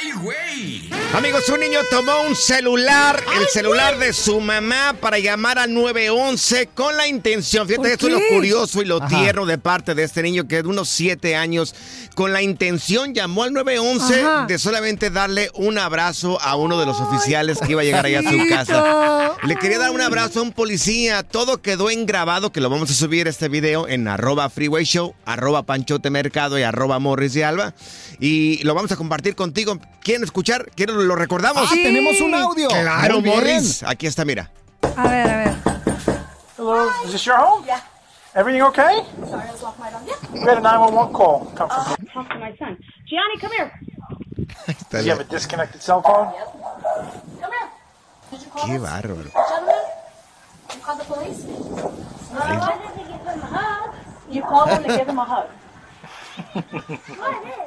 ¡Ay, güey! Amigos, un niño tomó un celular, el celular de su mamá para llamar al 911 con la intención, fíjate, esto es lo curioso y lo tierno de parte de este niño que es de unos 7 años, con la intención llamó al 911 Ajá. de solamente darle un abrazo a uno de los oficiales que iba a llegar allá a su casa. Le quería dar un abrazo a un policía, todo quedó en grabado, que lo vamos a subir este video en arroba freeway show, arroba panchote mercado y arroba morris y alba. Y lo vamos a compartir contigo. ¿Quieren escuchar? ¿Quieren lo recordamos? Ah, tenemos un audio. Claro, Muy bien. Morris. Aquí está, mira. A ver, a ver. Hello, is this your home? Yeah. Everything okay? Sorry, I was off my phone. We had a 911 call come from. Talk to my son. Gianni, come here. Do you have a disconnected cell phone? Come here. Did you call Qué us? bárbaro. Gentlemen, you called the police? No, why did they give him a hug? You called them to give him a hug.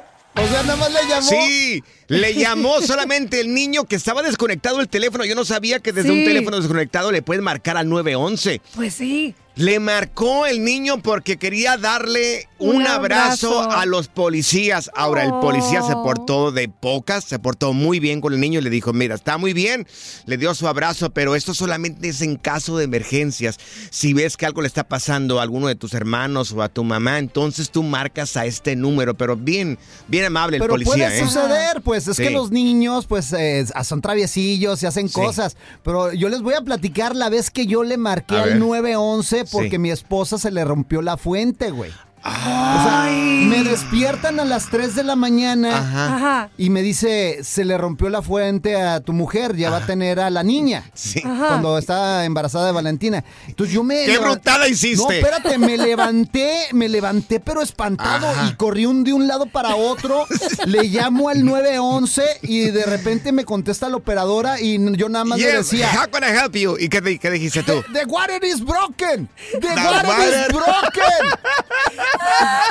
O sea, nada más le llamó. Sí, le llamó solamente el niño que estaba desconectado el teléfono. Yo no sabía que desde un teléfono desconectado le pueden marcar al 911. Pues sí. Le marcó el niño porque quería darle un, abrazo. a los policías. Ahora, el policía se oh. portó de pocas, se portó muy bien con el niño y le dijo, mira, está muy bien. Le dio su abrazo, pero esto solamente es en caso de emergencias. Si ves que algo le está pasando a alguno de tus hermanos o a tu mamá, entonces tú marcas a este número. Pero bien, bien amable el pero policía. Puede suceder, pues es que los niños pues eh, ah, son traviesillos y hacen cosas. Pero yo les voy a platicar la vez que yo le marqué al 911 porque mi esposa se le rompió la fuente, güey. O sea, me despiertan a las 3 de la mañana Ajá. Ajá. y me dice, se le rompió la fuente a tu mujer, ya va a tener a la niña. Sí. Ajá. Cuando está embarazada de Valentina. Entonces yo me... ¡Qué brutada hiciste! No, espérate, me levanté, me levanté pero espantado Ajá. y corrí un, de un lado para otro. le llamo al 911 y de repente me contesta la operadora y yo nada más le decía... how can I help you? ¿Y qué, qué dijiste tú? The water is broken. The, The water, water- is broken.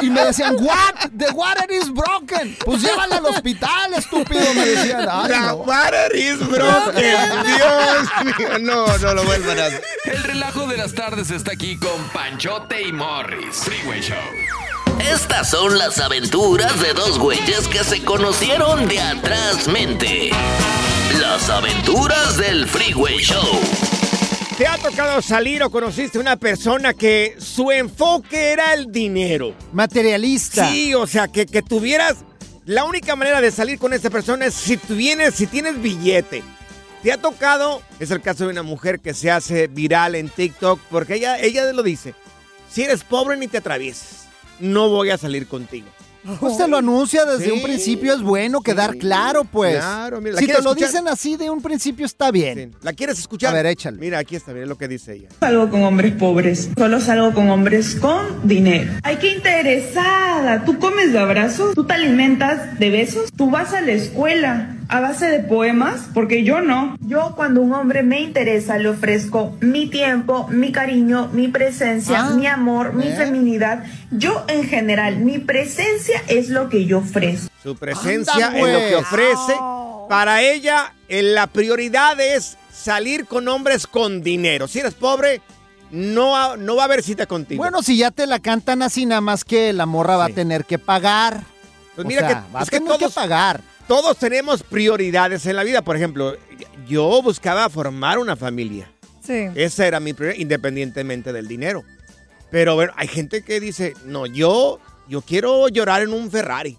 Y me decían, what? The water is broken. Pues llévala al hospital, estúpido. Me decían, ay, The no. water is broken. Dios mío, no, no lo vuelvan a hacer. El relajo de las tardes está aquí con Panchote y Morris. Freeway Show. Estas son las aventuras de dos güeyes que se conocieron de atrás mente. Las aventuras del Freeway Show. ¿Te ha tocado salir o conociste una persona que su enfoque era el dinero? Materialista. Sí, o sea, que, que tuvieras... La única manera de salir con esa persona es si tú vienes, si tienes billete. ¿Te ha tocado? Es el caso de una mujer que se hace viral en TikTok porque ella, ella lo dice. Si eres pobre ni te atravieses. No voy a salir contigo. Pues te lo anuncia desde Sí. un principio, es bueno quedar claro, pues. Claro, mira, ¿la si te quieres lo escuchar? dicen así de un principio está bien. ¿La quieres escuchar? A ver, échale. Mira, aquí está, mira lo que dice ella. salgo con hombres pobres, solo salgo con hombres con dinero. Ay, qué interesada. ¿Tú comes de abrazos? ¿Tú te alimentas de besos? ¿Tú vas a la escuela a base de poemas? Porque yo no. Yo cuando un hombre me interesa le ofrezco mi tiempo, mi cariño, mi presencia, Ah, mi amor, mi feminidad. Yo en general, mi presencia es lo que yo ofrezco. Su presencia Anda, es lo que pues. ofrece. Para ella, eh, la prioridad es salir con hombres con dinero. Si eres pobre, no, no va a haber cita contigo. Bueno, si ya te la cantan así, nada más que la morra va a tener que pagar. Pues O mira sea, que, va a es tener que todos, pagar. Todos tenemos prioridades en la vida. Por ejemplo, yo buscaba formar una familia. Sí. Esa era mi prioridad, independientemente del dinero. Pero bueno, hay gente que dice, no, yo, yo quiero llorar en un Ferrari.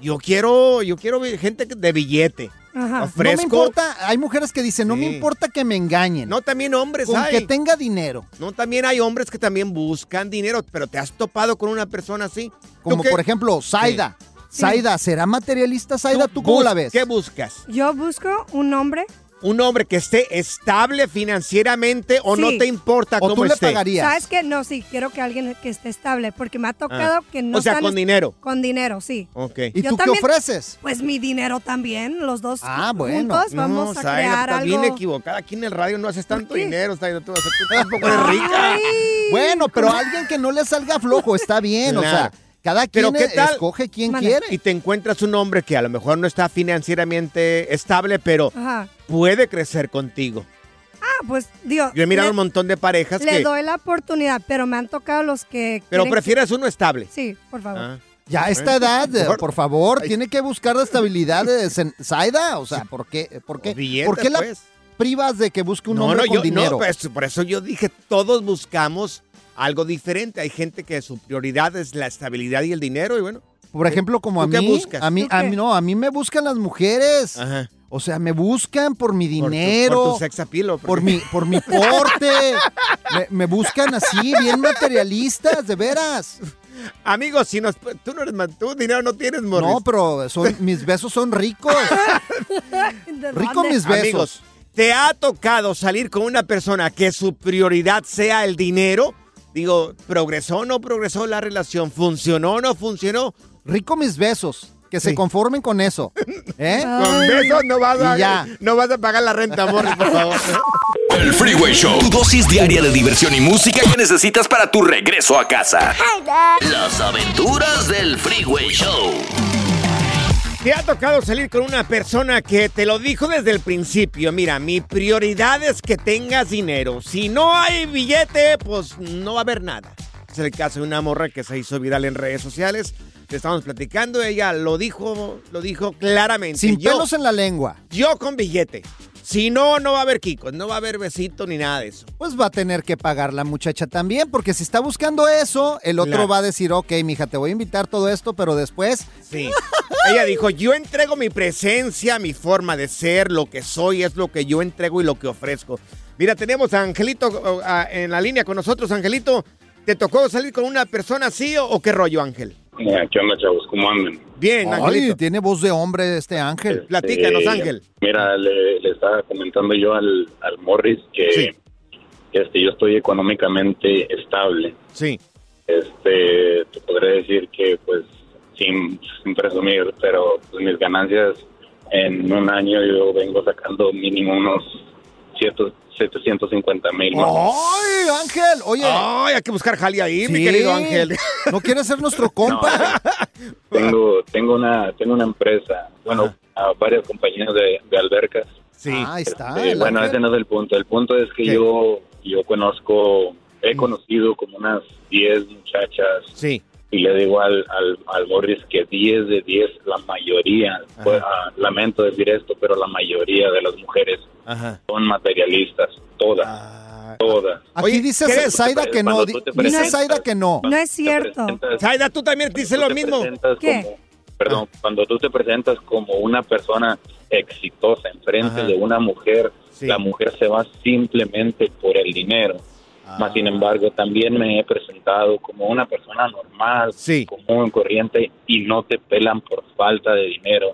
Yo quiero, yo quiero gente de billete. Ajá. Ofrezco. No me importa, hay mujeres que dicen, no me importa que me engañen. No, también hombres con hay. que tenga dinero. No, también hay hombres que también buscan dinero, pero te has topado con una persona así. ¿Tú Como por ejemplo, Zaida. Sí. Zaida, ¿será materialista Zaida? ¿Tú cómo la ves? ¿Qué buscas? Yo busco un hombre. ¿Un hombre que esté estable financieramente o no te importa ¿O cómo tú le esté? pagarías? ¿Sabes qué? No, sí, quiero que alguien que esté estable, porque me ha tocado Ah. que no o sea, con dinero. Con dinero, sí. Ok. ¿Y Yo tú también- qué ofreces? Pues mi dinero también, los dos Ah, bueno. juntos vamos a crear estás bien equivocada. Aquí en el radio no haces tanto dinero. Tú, tú tampoco eres rica. Ay. Bueno, pero alguien que no le salga flojo está bien, o sea, Cada Pero quien ¿qué tal? escoge quien Mande. quiere. Y te encuentras un hombre que a lo mejor no está financieramente estable, pero Ajá. puede crecer contigo. Ah, pues, Dios. Yo he mirado le, un montón de parejas le que... doy la oportunidad, pero me han tocado los que. Pero prefieres uno estable. Sí, por favor. Ah. Ya a esta edad, eh, mejor- por favor, Ay. tiene que buscar la estabilidad de Zaida. O sea, ¿por qué, por qué, ¿por qué la pues. privas de que busque un no, hombre no, con yo, dinero? no, pues, por eso yo dije, todos buscamos algo diferente. Hay gente que su prioridad es la estabilidad y el dinero y bueno. por ejemplo, como a ¿tú qué mí, buscas? a mí, ¿Tú a qué? mí no, a mí me buscan las mujeres. Ajá. O sea, me buscan por mi Por tu- dinero, Por tu, sex appeal, ¿o por por qué? mi, por mi porte. me, me buscan así, bien materialistas, de veras. Amigos, si nos, tú no eres, tú dinero no tienes, Morris. No, pero son, mis besos son ricos. ¿De Rico dónde? mis besos. Amigos, ¿te ha tocado salir con una persona que su prioridad sea el dinero? Digo, ¿progresó o no progresó la relación? ¿Funcionó o no funcionó? Rico mis besos. Que se conformen con eso. ¿Eh? Con besos no vas, a, ya. no vas a pagar la renta, Morris, por favor. El Freeway Show. Tu dosis diaria de diversión y música que necesitas para tu regreso a casa. Las aventuras del Freeway Show. ¿Te ha tocado salir con una persona que te lo dijo desde el principio? Mira, mi prioridad es que tengas dinero. Si no hay billete, pues no va a haber nada. Es el caso de una morra que se hizo viral en redes sociales. Te estamos platicando, ella lo dijo, lo dijo claramente. Sin yo, pelos en la lengua. yo con billete. Si no, no va a haber kikos, no va a haber besito ni nada de eso. Pues va a tener que pagar la muchacha también, porque si está buscando eso, el otro Claro. va a decir, ok, mija, te voy a invitar todo esto, pero después, Sí. Ella dijo, yo entrego mi presencia, mi forma de ser, lo que soy, es lo que yo entrego y lo que ofrezco. Mira, tenemos a Angelito en la línea con nosotros. Angelito, ¿te tocó salir con una persona así o, o qué rollo, Ángel? ¿Qué onda, chavos? ¿Cómo andan? Bien, ay, Angelito. tiene voz de hombre este ángel. Platícanos, Eh, Ángel. Mira, le, le estaba comentando yo al, al Morris que Sí. este, yo estoy económicamente estable. Sí. Este, te podré decir que, pues, sin, sin presumir, pero pues, mis ganancias en un año yo vengo sacando mínimo unos 750 mil. ¡Ay, Ángel! Oye, Ay, hay que buscar jali ahí, mi sí, querido Ángel. ¿no quieres ser nuestro compa? Tengo, tengo una, tengo una empresa, bueno, a varias compañías de, de albercas. Sí. Ah, ahí está. Eh, bueno, Ángel. ese no es el punto. El punto es que ¿Qué? yo yo conozco, he conocido como unas 10 muchachas Sí. Y le digo al, al, al Morris que 10 de 10, la mayoría, pues, ah, lamento decir esto, pero la mayoría de las mujeres Ajá. son materialistas, todas, Ah, todas. Aquí Oye, dice ¿qué- Zaida que no. Dice Zaida que no. No es cierto. Zaida, tú también dices lo mismo. ¿Qué? como- perdón, cuando tú te presentas como una persona exitosa enfrente Ajá. de una mujer, Sí. la mujer se va simplemente por el dinero. Más sin embargo, también me he presentado como una persona normal, común, corriente, y no te pelan por falta de dinero.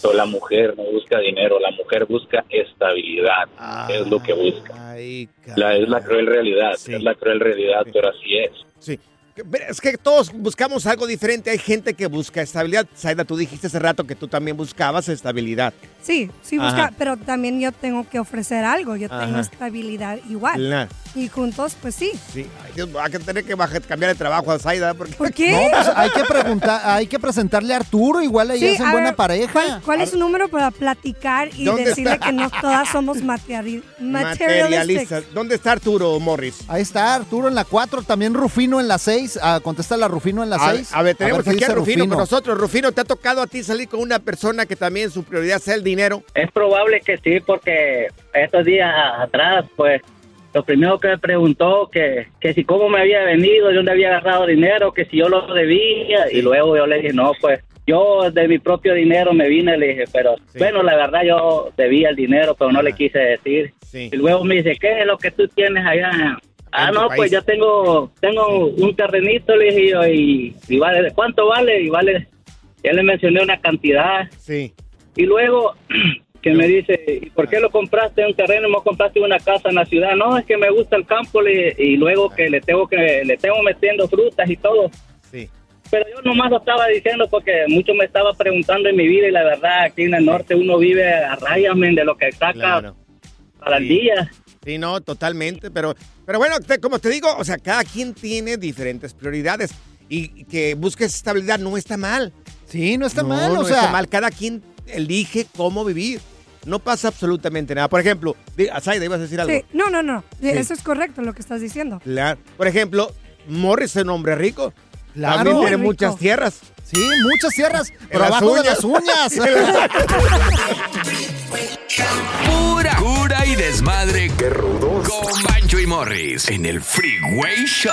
Pero la mujer no busca dinero, la mujer busca estabilidad, es lo que busca. La, es la cruel realidad, es la cruel realidad, pero así es. Sí. Es que todos buscamos algo diferente. Hay gente que busca estabilidad. Zaida, tú dijiste hace rato que tú también buscabas estabilidad. Sí, sí busca, pero también yo tengo que ofrecer algo, yo tengo Ajá. estabilidad igual. Claro. Y juntos, pues sí. Sí. Ay, Dios, va a tener que bajar- cambiar de trabajo a Zaida. Porque... ¿Por qué? No, pues hay que preguntar, hay que presentarle a Arturo, igual ahí Sí, hacen a buena ver, pareja. ¿Cuál, cuál es su número para platicar y ¿Dónde decirle está? que no todas somos materiali materialistic? Materialista. ¿Dónde está Arturo Morris? Ahí está Arturo en la 4, también Rufino en la 6. Ah, contesta la Rufino en la A, 6. a ver, tenemos qué aquí a Rufino, con nosotros. Rufino, ¿te ha tocado a ti salir con una persona que también su prioridad sea el dinero? Es probable que sí, porque estos días atrás, pues, lo primero que me preguntó que, que si cómo me había venido, de dónde había agarrado dinero, que si yo lo debía, y luego yo le dije, no, pues, yo de mi propio dinero me vine, le dije, pero bueno, la verdad yo debía el dinero, pero no le quise decir. Y luego me dice, ¿qué es lo que tú tienes allá? Ah, no, país. pues yo tengo tengo un terrenito, le dije yo, y, y vale, ¿cuánto vale? Y vale, ya le mencioné una cantidad. Sí. Y luego que me dice, ¿y por qué lo compraste un terreno y no compraste una casa en la ciudad? No, es que me gusta el campo le- y luego que le tengo que le tengo metiendo frutas y todo. Sí. Pero yo nomás lo estaba diciendo porque mucho me estaba preguntando en mi vida y la verdad aquí en el norte uno vive a rayas men, de lo que saca Claro. para el Sí. día. Sí, no, totalmente. Pero, pero bueno, te- como te digo, o sea, cada quien tiene diferentes prioridades. Y que busques estabilidad no está mal. Sí, no está No, mal, no o sea. está mal. Cada quien elige cómo vivir. No pasa absolutamente nada. Por ejemplo, Zaida, ibas a decir algo. Sí, no, no, no. Sí. Eso es correcto lo que estás diciendo. Claro. Por ejemplo, Morris es un hombre rico. Claro. También tiene rico. muchas tierras. Sí, muchas tierras, pero las abajo de uñas. las uñas. Pura cura y desmadre. Qué rudos. Con Bancho y Morris en el Freeway Show.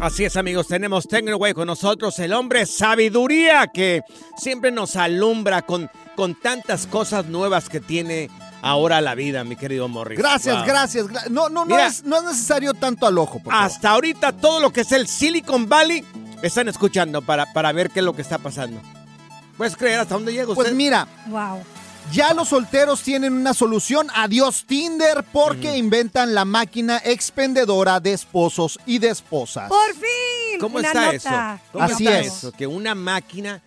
Así es, amigos, tenemos TecnoWay con nosotros, el hombre sabiduría que siempre nos alumbra con, con tantas cosas nuevas que tiene ahora la vida, mi querido Morris. Gracias, Wow. gracias. gra- No, no, no Mira. es, no es necesario tanto al ojo. por favor. Hasta ahorita todo lo que es el Silicon Valley están escuchando para, para ver qué es lo que está pasando. ¿Puedes creer hasta dónde llega usted? Pues mira, Wow. Ya los solteros tienen una solución. Adiós Tinder porque inventan la máquina expendedora de esposos y de esposas. Por fin. ¿Cómo una está nota. eso? ¿Cómo Así está es. eso? Que una máquina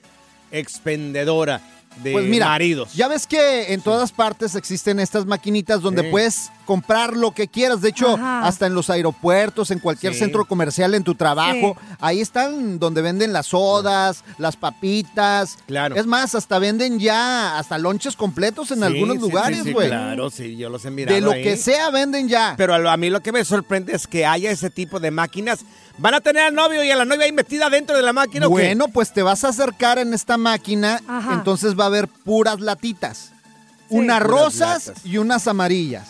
expendedora de Pues mira, maridos. ya ves que en todas partes existen estas maquinitas donde Sí. puedes comprar lo que quieras. De hecho, Ajá. hasta en los aeropuertos, en cualquier Sí. centro comercial, en tu trabajo, ahí están donde venden las sodas, las papitas. Claro. Es más, hasta venden ya hasta lonches completos en Sí, algunos lugares, sí, güey. claro, sí, yo los he mirado. de lo ahí. que sea venden ya. Pero a, mí lo que me sorprende es que haya ese tipo de máquinas. ¿Van a tener al novio y a la novia ahí metida dentro de la máquina? Bueno, pues te vas a acercar en esta máquina, Ajá. entonces va a haber puras latitas. Unas rosas y unas amarillas.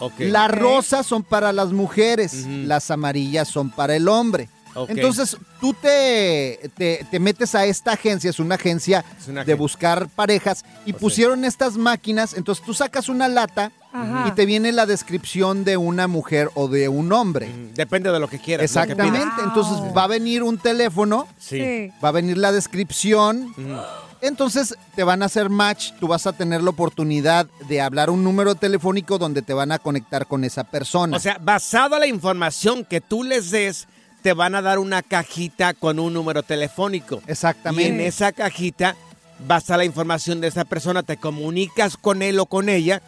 Ok. Las rosas son para las mujeres, las amarillas son para el hombre. Entonces tú te, te, te metes a esta agencia, es una agencia Es una de buscar parejas y O sea. pusieron estas máquinas, entonces tú sacas una lata Ajá. y te viene la descripción de una mujer o de un hombre. Depende de lo que quieras. que Exactamente, entonces va a venir un teléfono, Sí. Va a venir la descripción. Entonces te van a hacer match, tú vas a tener la oportunidad de hablar un número telefónico donde te van a conectar con esa persona. O sea, basado a la información que tú les des, te van a dar una cajita con un número telefónico. Y Exactamente. en esa cajita va a la información de esa persona, te comunicas con él o con ella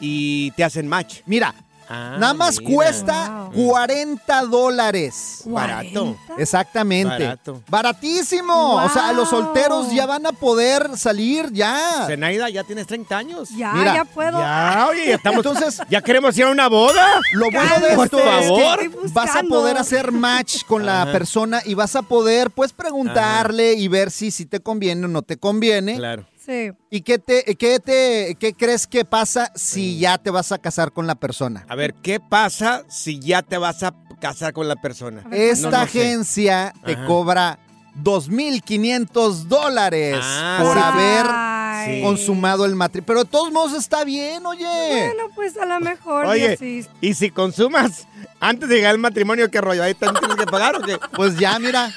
y te hacen match. Mira, Ah, nada más mira. cuesta Wow. 40 dólares. Barato. Exactamente. Barato. Baratísimo. O sea, los Wow. solteros ya van a poder salir ya. Zenaida, ya tienes 30 años. Ya, Mira, ya puedo. Ya, oye, ya estamos. Entonces- ya queremos ir a una boda. Lo bueno de Por esto es que Estoy vas a poder hacer match con la Ajá. persona y vas a poder pues preguntarle y ver si, si te conviene o no te conviene. Claro. Sí. ¿Y qué te, qué te, qué crees que pasa si ya te vas a casar con la persona? A ver, ¿qué pasa si ya te vas a casar con la persona? Esta No, no sé. agencia te Ajá. cobra 2.500 dólares Ah, por sí. haber Ay. consumado el matrimonio. Pero de todos modos está bien, oye. Bueno, pues a lo mejor. Oye, sí. y si consumas antes de llegar al matrimonio, ¿qué rollo? ¿Ahí también tienes que pagar o qué? Pues ya, mira,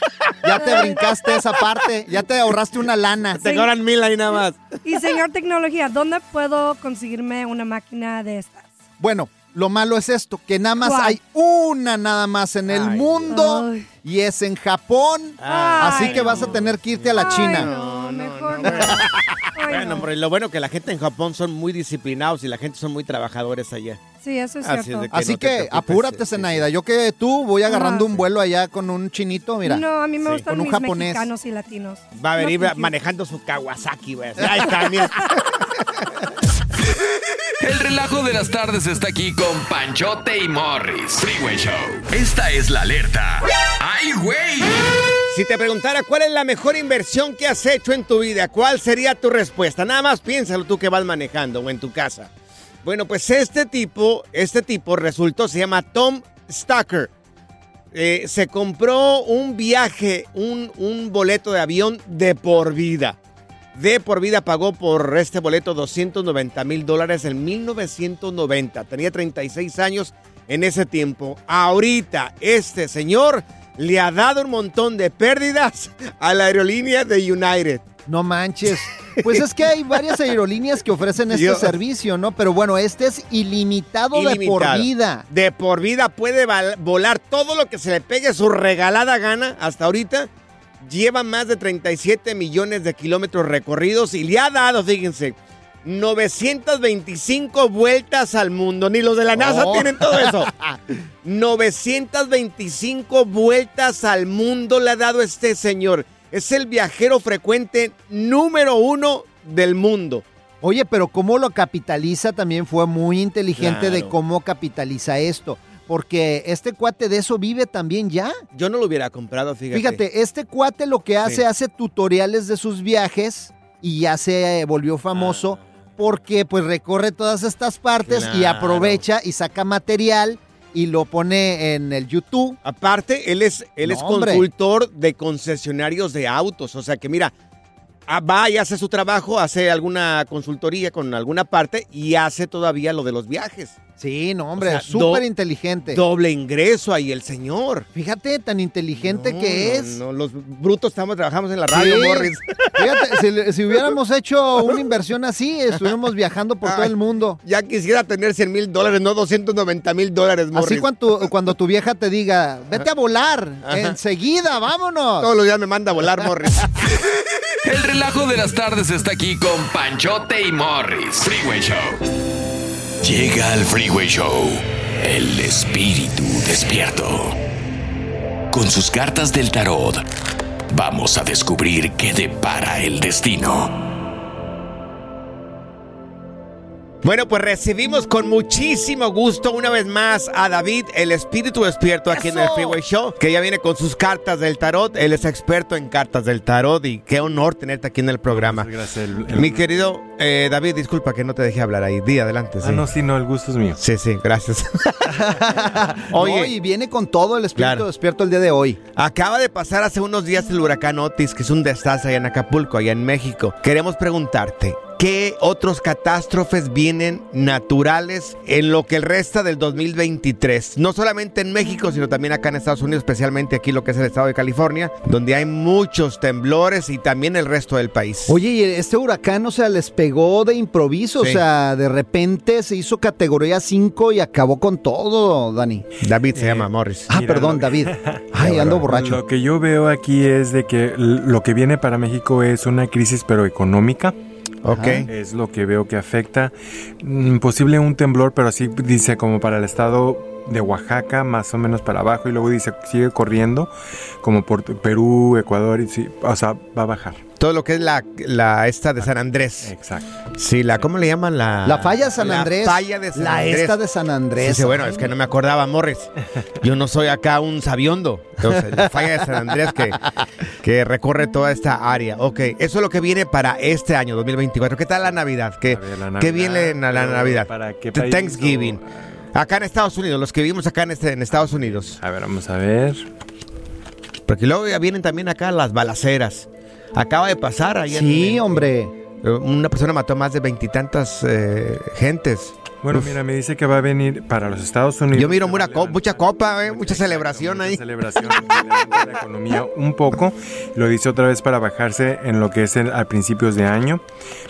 ya te brincaste esa parte, ya te ahorraste una lana. Te cobran mil ahí nada más. Y señor tecnología, ¿dónde puedo conseguirme una máquina de estas? Bueno, lo malo es esto, que nada más ¿Cuál? hay una nada más en el Ay, mundo y es en Japón. Ay, así que vas a tener que irte a la Ay, China. No, mejor no, no. bueno. Hombre, lo bueno que la gente en Japón son muy disciplinados y la gente son muy trabajadores allá. Sí, eso es Así cierto. es de Así no que apúrate, sí, Zenaida. sí. Yo que tú voy agarrando un vuelo allá con un chinito, mira. No, a mí me Sí. gustan Con un mis japonés. mexicanos y latinos. Va a venir manejando su Kawasaki, güey. Ahí está, mira. El relajo de las tardes está aquí con Panchote y Morris. Freeway Show. Esta es la alerta. ¡Ay, güey! Si te preguntara cuál es la mejor inversión que has hecho en tu vida, ¿cuál sería tu respuesta? Nada más piénsalo tú que vas manejando o en tu casa. Bueno, pues este tipo, este tipo resultó, se llama Tom Stacker. Eh, se compró un viaje, un, un boleto de avión de por vida. De por vida pagó por este boleto 290 mil dólares en 1990. Tenía 36 años en ese tiempo. Ahorita este señor le ha dado un montón de pérdidas a la aerolínea de United. No manches. Pues es que hay varias aerolíneas que ofrecen este Yo- servicio, ¿no? Pero bueno, este es ilimitado, de por Ilimitado. vida. De por vida puede volar todo lo que se le pegue su regalada gana hasta ahorita. Lleva más de 37 millones de kilómetros recorridos y le ha dado, fíjense, 925 vueltas al mundo. Ni los de la NASA Oh. tienen todo eso. 925 vueltas al mundo le ha dado este señor. Es el viajero frecuente número uno del mundo. Oye, pero cómo lo capitaliza también fue muy inteligente de cómo capitaliza esto. Porque este cuate de eso vive también ya. Yo no lo hubiera comprado, fíjate. Fíjate, este cuate lo que hace, Sí. hace tutoriales de sus viajes y ya se eh, volvió famoso porque pues recorre todas estas partes y aprovecha y saca material y lo pone en el YouTube. Aparte, él es, él No, es hombre. consultor de concesionarios de autos. O sea que mira, ah, va y hace su trabajo, hace alguna consultoría con alguna parte y hace todavía lo de los viajes. Sí, no, hombre, O sea, súper do- inteligente. Doble ingreso ahí el señor. Fíjate, tan inteligente No, que no, es. no, los brutos estamos trabajamos en la radio, Sí. Morris. Fíjate, si, hubiéramos hecho una inversión así, estuviéramos viajando por todo el mundo. Ya quisiera tener 100 mil dólares, no 290 mil dólares, Morris. Así cuando, cuando tu vieja te diga, vete a volar, Ajá. enseguida, vámonos. Todos los días me manda a volar, Morris. El relajo de las tardes está aquí con Panchote y Morris. Freeway Show. Llega al Freeway Show el espíritu despierto. Con sus cartas del tarot, vamos a descubrir qué depara el destino. Bueno, pues recibimos con muchísimo gusto una vez más a David, el espíritu despierto aquí en el Freeway Show, que ya viene con sus cartas del tarot. Él es experto en cartas del tarot y qué honor tenerte aquí en el programa. Gracias. el- el- Mi querido eh, David, disculpa que no te dejé hablar ahí. Di adelante. Ah, sí. no, sí, no, el gusto es mío. Sí, sí, gracias. Oye, Oye. y viene con todo el espíritu Claro. despierto el día de hoy. Acaba de pasar hace unos días el huracán Otis, que es un desastre allá en Acapulco, allá en México. Queremos preguntarte, ¿qué otros catástrofes vienen naturales en lo que el resta del 2023? No solamente en México, sino también acá en Estados Unidos, especialmente aquí lo que es el estado de California, donde hay muchos temblores y también el resto del país. Oye, y este huracán, o sea, les pegó de improviso, Sí. o sea, de repente se hizo categoría 5 y acabó con todo, Dani. David se llama Morris. Ah, Mira, perdón, David. Ay, ando borracho. Lo que yo veo aquí es de que lo que viene para México es una crisis pero económica. Ok. Es lo que veo que afecta. Mm, Posible un temblor, pero así dice como para el estado de Oaxaca, más o menos para abajo, y luego dice sigue corriendo, como por Perú, Ecuador, y sí, o sea, va a bajar. Todo lo que es la, la esta de San Andrés. Exacto. Sí, la, ¿cómo le llaman? La, La falla de San Andrés. La falla de San La Andrés. esta de San Andrés. Sí, sí, bueno, es que no me acordaba, Morris. Yo no soy acá un sabiondo. Entonces, la falla de San Andrés que, que recorre toda esta área. Ok, eso es lo que viene para este año, 2024. ¿Qué tal la Navidad? ¿Qué, A ver, la ¿qué viene en la, la Navidad? ¿para qué país Thanksgiving. Acá en Estados Unidos, los que vivimos acá en, este, en Estados Unidos. A ver, vamos a ver. Porque luego ya vienen también acá las balaceras. Acaba de pasar ahí en- Sí, en- hombre. eh, Una persona mató a más de veintitantas eh, gentes. Bueno, Uf. mira, me dice que va a venir para los Estados Unidos. Yo miro mucha, co- mucha copa, eh, mucha celebración mucha ahí. celebración levanta la economía un poco. Lo dice otra vez para bajarse en lo que es el- a principios de año.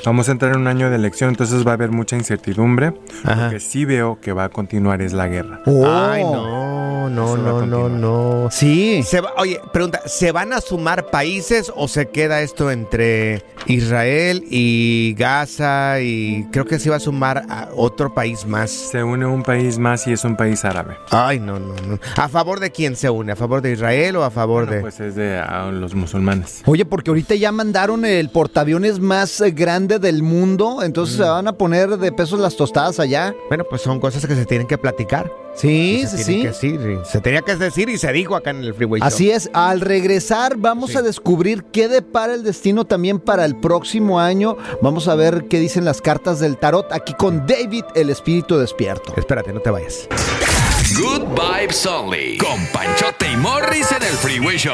Vamos a entrar en un año de elección, entonces va a haber mucha incertidumbre. Ajá. Lo que sí veo que va a continuar es la guerra. Ay, no, no, no, no, no. Sí. Se va- oye, pregunta, ¿se van a sumar países o se queda esto entre Israel y Gaza y creo que se va a sumar a otro país más? Se une un país más y es un país árabe. Ay, no, no, no. ¿A favor de quién se une? ¿A favor de Israel o a favor Bueno, de...? pues es de ah, los musulmanes. Oye, porque ahorita ya mandaron el portaaviones más eh, grande del mundo, entonces Mm. se van a poner de pesos las tostadas allá. Bueno, pues son cosas que se tienen que platicar. Sí, sí, sí. decir, se tenía que decir y se dijo acá en el Freeway Show. Así es, al regresar vamos Sí. a descubrir qué depara el destino también para el próximo año. Vamos a ver qué dicen las cartas del tarot aquí con David, el espíritu despierto. Espérate, no te vayas. Good Vibes Only. Con Panchote y Morris en el Freeway Show.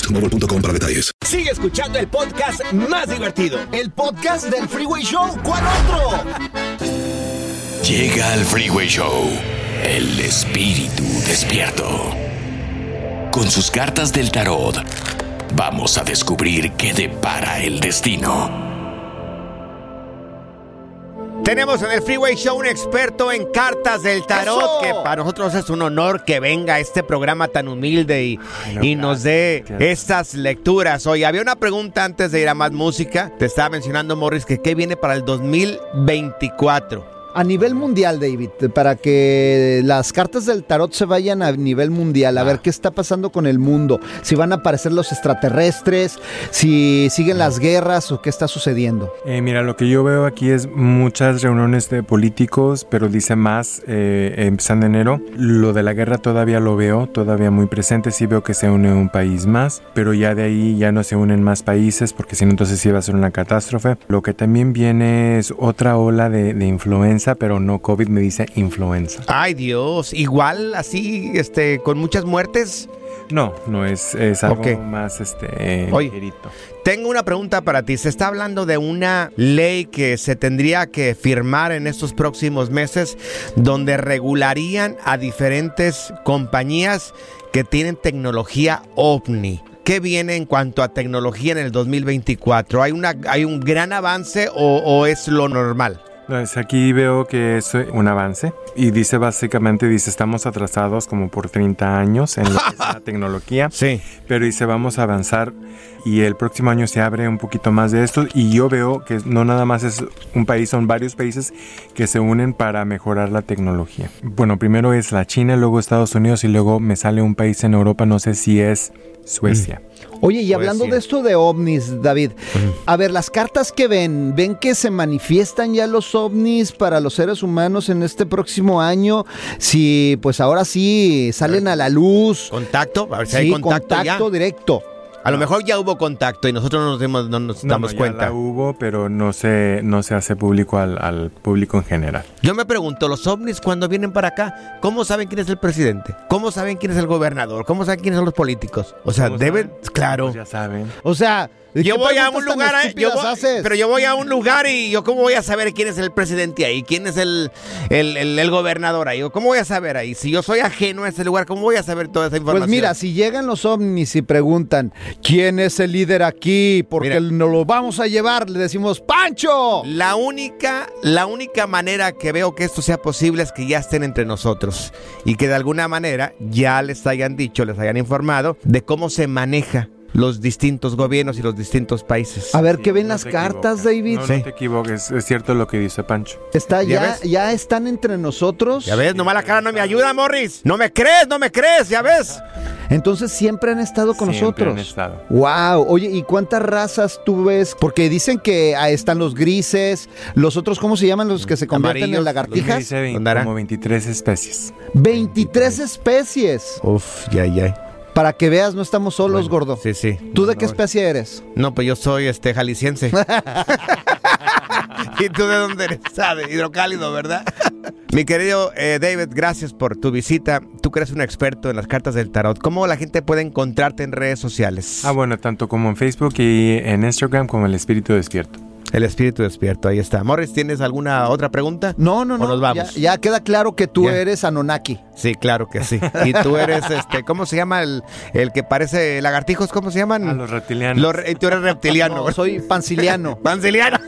boostmobile.com para detalles. Sigue escuchando el podcast más divertido. El podcast del Freeway Show, ¿cuál otro? Llega al Freeway Show el espíritu despierto. Con sus cartas del tarot, vamos a descubrir qué depara el destino. Tenemos en el Freeway Show un experto en cartas del tarot, ¡Eso! que para nosotros es un honor que venga a este programa tan humilde y, y nos dé estas lecturas. Oye, había una pregunta antes de ir a más música. Te estaba mencionando, Morris, que qué viene para el 2024. A nivel mundial, David, para que las cartas del tarot se vayan a nivel mundial, a ver qué está pasando con el mundo, si van a aparecer los extraterrestres, si siguen las guerras o qué está sucediendo. Eh, mira, lo que yo veo aquí es muchas reuniones de políticos, pero dice más, eh, empezando enero. Lo de la guerra todavía lo veo, todavía muy presente. Sí veo que se une un país más, pero ya de ahí ya no se unen más países, porque si no, entonces sí va a ser una catástrofe. Lo que también viene es otra ola de, de influenza, pero no COVID, me dice influenza. Ay Dios, igual así, este, con muchas muertes. No, no es, es algo más este Oye. Tengo una pregunta para ti. Se está hablando de una ley que se tendría que firmar en estos próximos meses donde regularían a diferentes compañías que tienen tecnología ovni. ¿Qué viene en cuanto a tecnología en el 2024? ¿Hay, una, hay un gran avance o, o es lo normal? No, es aquí veo que es eh, un avance y dice básicamente, dice, estamos atrasados como por 30 años en lo que es la tecnología. Sí. Pero dice, vamos a avanzar y el próximo año se abre un poquito más de esto y yo veo que no nada más es un país, son varios países que se unen para mejorar la tecnología. Bueno, primero es la China, luego Estados Unidos y luego me sale un país en Europa, no sé si es Suecia. Oye, y hablando de esto de ovnis, David, a ver, las cartas que ven, ¿ven que se manifiestan ya los ovnis para los seres humanos en este próximo año? Si pues ahora sí salen a la luz. ¿Contacto? A ver si sí, hay contacto ya. contacto directo. A lo mejor ya hubo contacto y nosotros no nos, no nos No, damos ya cuenta. la hubo, pero no se, no se hace público al, al público en general. Yo me pregunto, los ovnis cuando vienen para acá, ¿cómo saben quién es el presidente? ¿Cómo saben quién es el gobernador? ¿Cómo saben quiénes son los políticos? O sea, deben, claro. Pues ya saben. O sea, Yo ¿qué voy a un lugar, eh, yo voy- pero yo voy a un lugar y yo cómo voy a saber quién es el presidente ahí, quién es el, el, el- el gobernador ahí, o cómo voy a saber ahí. Si yo soy ajeno a ese lugar, ¿cómo voy a saber toda esa información? Pues mira, si llegan los ovnis y preguntan quién es el líder aquí, porque nos lo vamos a llevar, le decimos ¡Pancho! La única, la única manera que veo que esto sea posible es que ya estén entre nosotros y que de alguna manera ya les hayan dicho, les hayan informado de cómo se maneja los distintos gobiernos y los distintos países. A ver, ¿qué ven las cartas, David? No, no te equivoques, es cierto lo que dice Pancho. Está ¿Ya ya, están entre nosotros. Ya ves, nomás la cara no me ayuda, Morris. No me crees, no me crees, ya ves. Entonces siempre han estado con Siempre nosotros. han estado. Wow, oye, ¿y cuántas razas tú ves? Porque dicen que ahí están los grises, los otros, ¿cómo se llaman los que se convierten en lagartijas? Dice como 23 especies. 23 especies. Uf, ya, ya. Para que veas, no estamos solos, gordo. Sí, sí. ¿Tú de qué especie eres? No, pues yo soy este jalisciense. ¿Y tú de dónde eres? Sabe, hidrocálido, ¿verdad? Mi querido eh, David, gracias por tu visita. Tú que eres un experto en las cartas del tarot. ¿Cómo la gente puede encontrarte en redes sociales? Ah, bueno, tanto como en Facebook y en Instagram como el Espíritu Despierto. El espíritu despierto, ahí está. Morris, ¿tienes alguna otra pregunta? No, no, ¿O no. nos vamos? Ya, ya queda claro que tú Ya. eres Anonaki. Sí, claro que sí. Y tú eres, este, ¿cómo se llama el, el que parece lagartijos? ¿Cómo se llaman? A los reptilianos. Los re- tú eres reptiliano. No, soy panciliano. Panciliano.